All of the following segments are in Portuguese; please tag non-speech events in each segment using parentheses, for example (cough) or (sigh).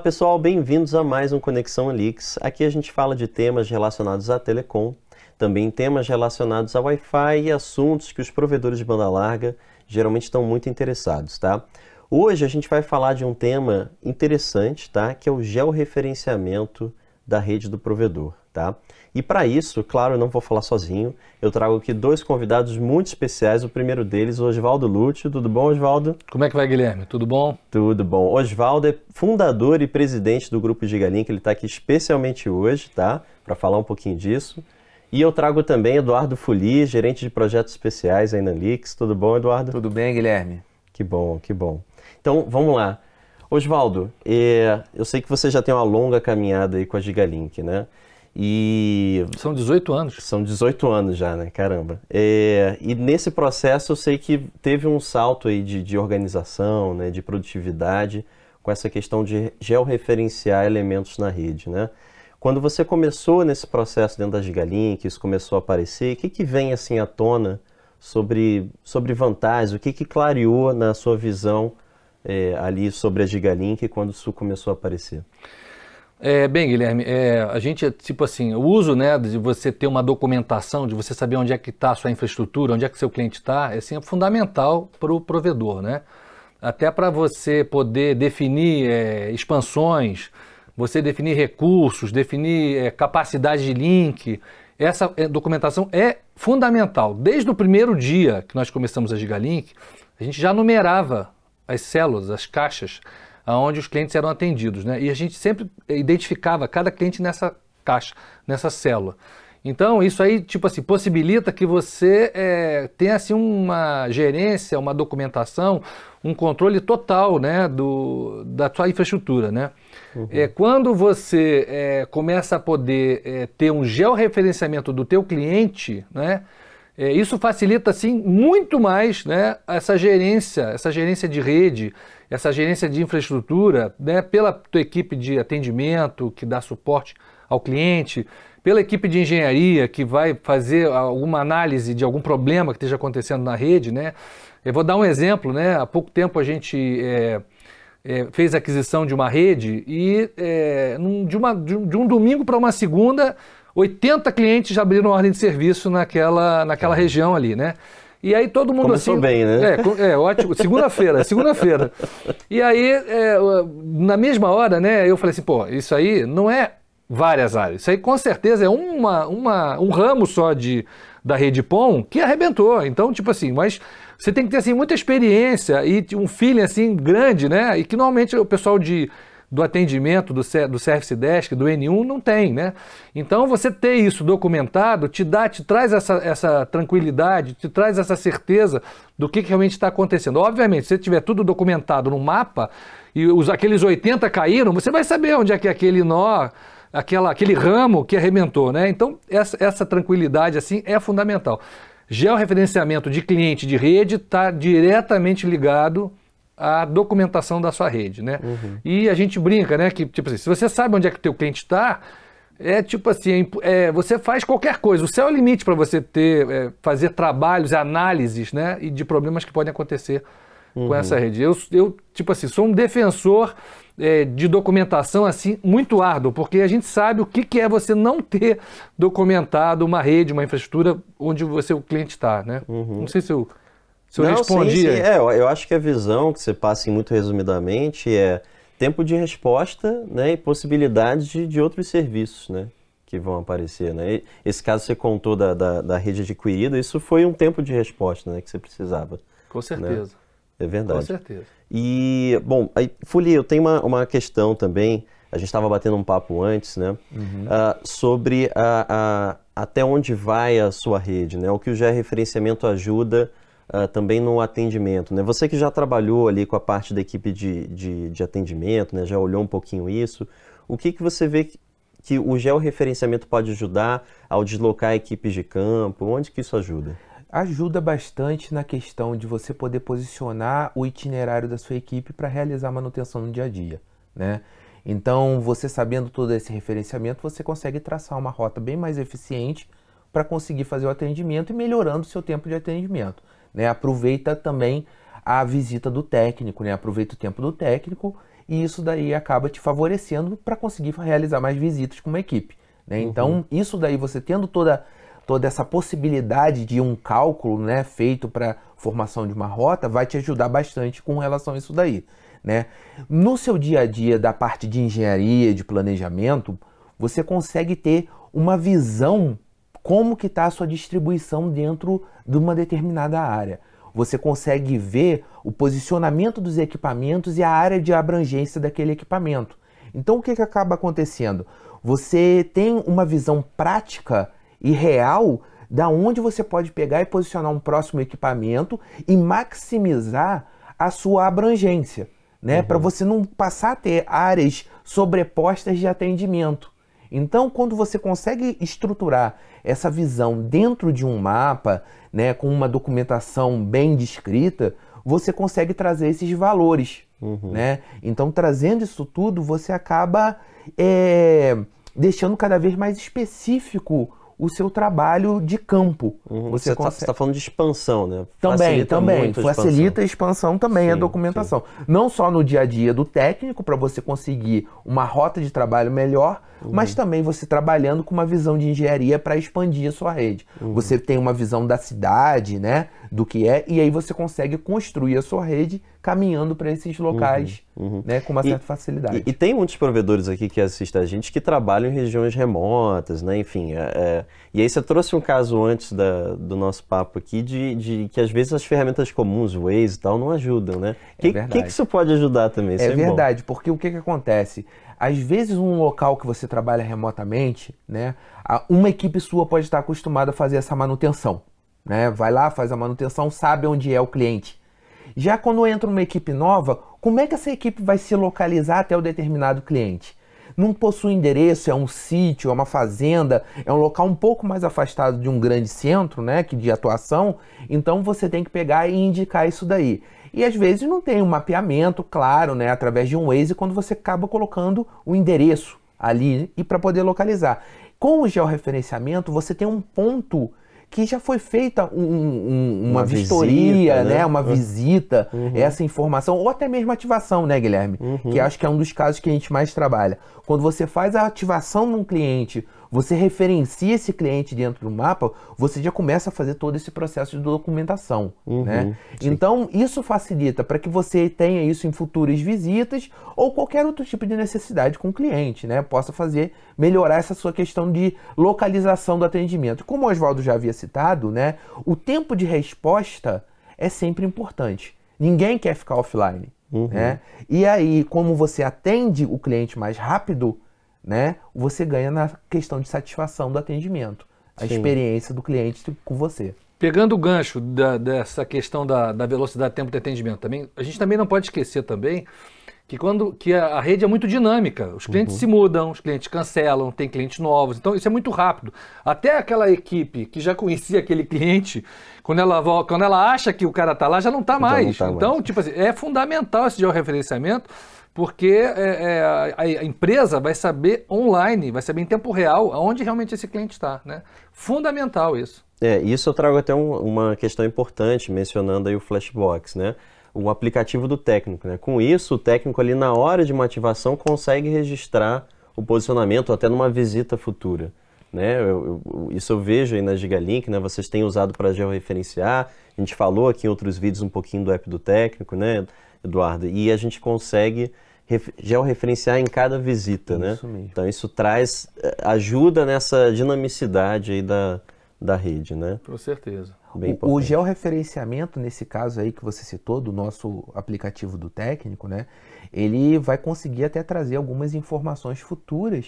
Olá pessoal, bem-vindos a mais um Conexão Alix. Aqui a gente fala de temas relacionados à telecom, também temas relacionados a Wi-Fi e assuntos que os provedores de banda larga geralmente estão muito interessados, tá? Hoje a gente vai falar de um tema interessante, tá? Que é o georreferenciamento da rede do provedor, tá? E para isso, claro, eu não vou falar sozinho, eu trago aqui dois convidados muito especiais. O primeiro deles, o Oswaldo Lúcio. Tudo bom, Oswaldo? Como é que vai, Guilherme? Tudo bom? Tudo bom. Oswaldo é fundador e presidente do Grupo Gigalink, ele está aqui especialmente hoje, tá? Para falar um pouquinho disso. E eu trago também Eduardo Fuli, gerente de projetos especiais aí na Lix. Tudo bom, Eduardo? Tudo bem, Guilherme? Que bom, que bom. Então, vamos lá. Oswaldo, é, eu sei que você já tem uma longa caminhada aí com a Gigalink, né? E. São 18 anos. São 18 anos já, né? Caramba. É, e nesse processo eu sei que teve um salto aí de, de organização, né? de produtividade, com essa questão de georreferenciar elementos na rede, né? Quando você começou nesse processo dentro da Gigalink, isso começou a aparecer, o que, que vem assim à tona sobre, sobre vantagens? O que, que clareou na sua visão é, ali sobre a Gigalink quando isso começou a aparecer? É, bem, Guilherme, é, a gente, tipo assim, o uso né, de você ter uma documentação, de você saber onde é que está a sua infraestrutura, onde é que seu cliente está, é, assim, é fundamental para o provedor, né? Até para você poder definir é, expansões, você definir recursos, definir é, capacidade de link, essa é, documentação é fundamental. Desde o primeiro dia que nós começamos a Gigalink, a gente já numerava as células, as caixas, onde os clientes eram atendidos. Né? E a gente sempre identificava cada cliente nessa caixa, nessa célula. Então, isso aí, tipo assim, possibilita que você é, tenha assim, uma gerência, uma documentação, um controle total né, do, da sua infraestrutura. Né? Uhum. É, quando você é, começa a poder é, ter um georreferenciamento do teu cliente, né, é, isso facilita assim muito mais né, essa gerência, essa gerência de rede, essa gerência de infraestrutura, né, pela tua equipe de atendimento que dá suporte ao cliente, pela equipe de engenharia que vai fazer alguma análise de algum problema que esteja acontecendo na rede, né? Eu vou dar um exemplo, né? Há pouco tempo a gente é, é, fez aquisição de uma rede e é, num, de, uma, um, de um domingo para uma segunda, 80 clientes já abriram ordem de serviço naquela, naquela região ali, né? E aí todo mundo Começou assim. bem, né? É, é ótimo. Segunda-feira, (laughs) segunda-feira. E aí, é, na mesma hora, né, eu falei assim, pô, isso aí não é várias áreas. Isso aí com certeza é uma, uma, um ramo só de, da rede POM que arrebentou. Então, tipo assim, mas você tem que ter assim, muita experiência e um feeling assim grande, né? E que normalmente o pessoal de do atendimento do, do Service Desk, do N1, não tem, né? Então você ter isso documentado te dá, te traz essa, essa tranquilidade, te traz essa certeza do que, que realmente está acontecendo. Obviamente, se você tiver tudo documentado no mapa e os, aqueles 80 caíram, você vai saber onde é que é aquele nó, aquela, aquele ramo que arrebentou, né? Então essa, essa tranquilidade assim é fundamental. Georreferenciamento de cliente de rede está diretamente ligado a documentação da sua rede, né? Uhum. E a gente brinca, né? Que, tipo assim, se você sabe onde é que o teu cliente está, é tipo assim, é, você faz qualquer coisa. O céu é o limite para você ter, é, fazer trabalhos, análises, né? E de problemas que podem acontecer uhum. com essa rede. Eu, eu, tipo assim, sou um defensor é, de documentação assim muito árduo, porque a gente sabe o que, que é você não ter documentado uma rede, uma infraestrutura onde você o cliente está, né? Uhum. Não sei se eu se eu Não, respondi. Sim, sim. É, eu acho que a visão que você passa muito resumidamente é tempo de resposta né, e possibilidade de, de outros serviços né, que vão aparecer. Né? Esse caso você contou da, da, da, rede adquirida, isso foi um tempo de resposta né, que você precisava. Com né? certeza. Né? É verdade. Com certeza. E, bom, aí, Fuli, eu tenho uma, uma questão também, a gente estava batendo um papo antes, né? Uhum. Uh, sobre a, a, até onde vai a sua rede, né? O que o georreferenciamento ajuda uh, também no atendimento. Né? Você que já trabalhou ali com a parte da equipe de, de, de atendimento, né? já olhou um pouquinho isso, o que, que você vê que, que o georreferenciamento pode ajudar ao deslocar equipes de campo? Onde que isso ajuda? Ajuda bastante na questão de você poder posicionar o itinerário da sua equipe para realizar manutenção no dia a dia, né? Então, você sabendo todo esse referenciamento, você consegue traçar uma rota bem mais eficiente para conseguir fazer o atendimento e melhorando o seu tempo de atendimento né? Aproveita também a visita do técnico, né? Aproveita o tempo do técnico e isso daí acaba te favorecendo para conseguir realizar mais visitas com uma equipe. Né? Uhum. Então, isso daí, você tendo toda, toda essa possibilidade de um cálculo né, feito para formação de uma rota, vai te ajudar bastante com relação a isso daí. Né? No seu dia a dia da parte de engenharia, de planejamento, você consegue ter uma visão como que está a sua distribuição dentro de uma determinada área. Você consegue ver o posicionamento dos equipamentos e a área de abrangência daquele equipamento. Então o que, que acaba acontecendo? Você tem uma visão prática e real da onde você pode pegar e posicionar um próximo equipamento e maximizar a sua abrangência, né? Uhum. Para você não passar a ter áreas sobrepostas de atendimento. Então, quando você consegue estruturar essa visão dentro de um mapa, né, com uma documentação bem descrita, você consegue trazer esses valores, uhum. né? Então, trazendo isso tudo, você acaba é, deixando cada vez mais específico o seu trabalho de campo. Uhum. Você está tá falando de expansão, né? Também, facilita também. facilita a expansão também, sim, a documentação. Sim. Não só no dia a dia do técnico, para você conseguir uma rota de trabalho melhor, uhum. mas também você trabalhando com uma visão de engenharia para expandir a sua rede. Uhum. Você tem uma visão da cidade, né? Do que é, e aí você consegue construir a sua rede caminhando para esses locais uhum, uhum. Né, com uma certa e, facilidade. E, e, tem muitos provedores aqui que assistem a gente que trabalham em regiões remotas, né? Enfim, é, é, e aí você trouxe um caso antes da, do nosso papo aqui de, de, que às vezes as ferramentas comuns, o Waze e tal, não ajudam, né? O é que, que, que, isso pode ajudar também? Isso é, é verdade, porque o que, que acontece? Às vezes um local que você trabalha remotamente, né? Uma equipe sua pode estar acostumada a fazer essa manutenção. Né? Vai lá, faz a manutenção, sabe onde é o cliente já quando entra uma equipe nova, como é que essa equipe vai se localizar até o determinado cliente? Não possui endereço, é um sítio, é uma fazenda, é um local um pouco mais afastado de um grande centro, né, que de atuação. Então você tem que pegar e indicar isso daí. E às vezes não tem um mapeamento claro, né, através de um Waze, quando você acaba colocando o endereço ali e para poder localizar. Com o georreferenciamento, você tem um ponto que já foi feita um, um, uma, uma, vistoria, visita, né? né? Uma visita, uhum. essa informação, ou até mesmo ativação, né, Guilherme? Uhum. Que acho que é um dos casos que a gente mais trabalha. Quando você faz a ativação num cliente você referencia esse cliente dentro do mapa, você já começa a fazer todo esse processo de documentação. Uhum, né? Então, isso facilita para que você tenha isso em futuras visitas ou qualquer outro tipo de necessidade com o cliente, né? Possa fazer, melhorar essa sua questão de localização do atendimento. Como o Oswaldo já havia citado, né? O tempo de resposta é sempre importante. Ninguém quer ficar offline. Uhum. Né? E aí, como você atende o cliente mais rápido, né, você ganha na questão de satisfação do atendimento, a Sim. experiência do cliente com você. Pegando o gancho da, dessa questão da, da velocidade tempo de atendimento também, a gente também não pode esquecer também que quando que a, a rede é muito dinâmica, os clientes uhum. se mudam, os clientes cancelam, tem clientes novos, então isso é muito rápido. Até aquela equipe que já conhecia aquele cliente, quando ela quando ela acha que o cara está lá, já não está mais. Tá então, mais. tipo assim, é fundamental esse georreferenciamento porque é, é, a, empresa vai saber online, vai saber em tempo real aonde realmente esse cliente está, né? Fundamental isso. É, isso eu trago até um, uma questão importante, mencionando aí o Flashbox, né? O aplicativo do técnico, né? Com isso, o técnico ali na hora de uma ativação consegue registrar o posicionamento até numa visita futura. Né? Eu, eu, isso eu vejo aí na Gigalink, né? Vocês têm usado para georreferenciar. A gente falou aqui em outros vídeos um pouquinho do app do técnico, né? Eduardo, e a gente consegue georreferenciar em cada visita, né? isso né? Mesmo. Então isso traz, eh, ajuda nessa dinamicidade aí da, da rede, né? Com certeza. Bem o, o georreferenciamento, nesse caso aí que você citou, do nosso aplicativo do técnico, né? Ele vai conseguir até trazer algumas informações futuras,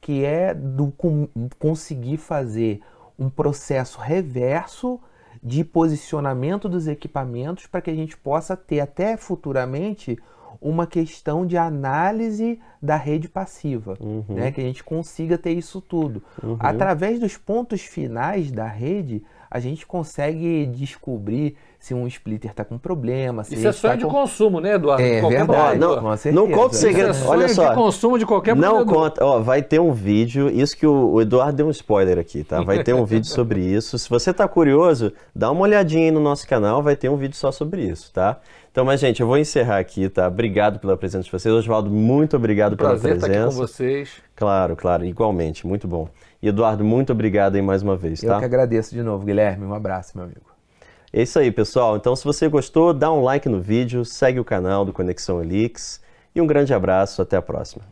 que é do com, conseguir fazer um processo reverso de posicionamento dos equipamentos para que a gente possa ter até futuramente uma questão de análise da rede passiva, uhum. né? que a gente consiga ter isso tudo. Uhum. Através dos pontos finais da rede, a gente consegue descobrir se um splitter está com problema. Se Isso é sonho tá de com... consumo, né, Eduardo? É Qualquer verdade. certeza. Não conta o segredo. Isso é Olha sonho só. de consumo de qualquer Não conta, ó, vai ter um vídeo, isso que o, o Eduardo deu um spoiler aqui, tá? Vai ter um (laughs) vídeo sobre isso. Se você tá curioso, dá uma olhadinha aí no nosso canal, vai ter um vídeo só sobre isso, tá? Então, mas gente, eu vou encerrar aqui, tá? Obrigado pela presença de vocês. Oswaldo, muito obrigado pela Prazer estar presença. aqui com vocês. Claro, claro, igualmente, muito bom. E Eduardo, muito obrigado aí mais uma vez, Eu tá? que agradeço de novo, Guilherme. Um abraço, meu amigo. É isso aí, pessoal. Então, se você gostou, dá um like no vídeo, segue o canal do Conexão Elix e um grande abraço. Até a próxima.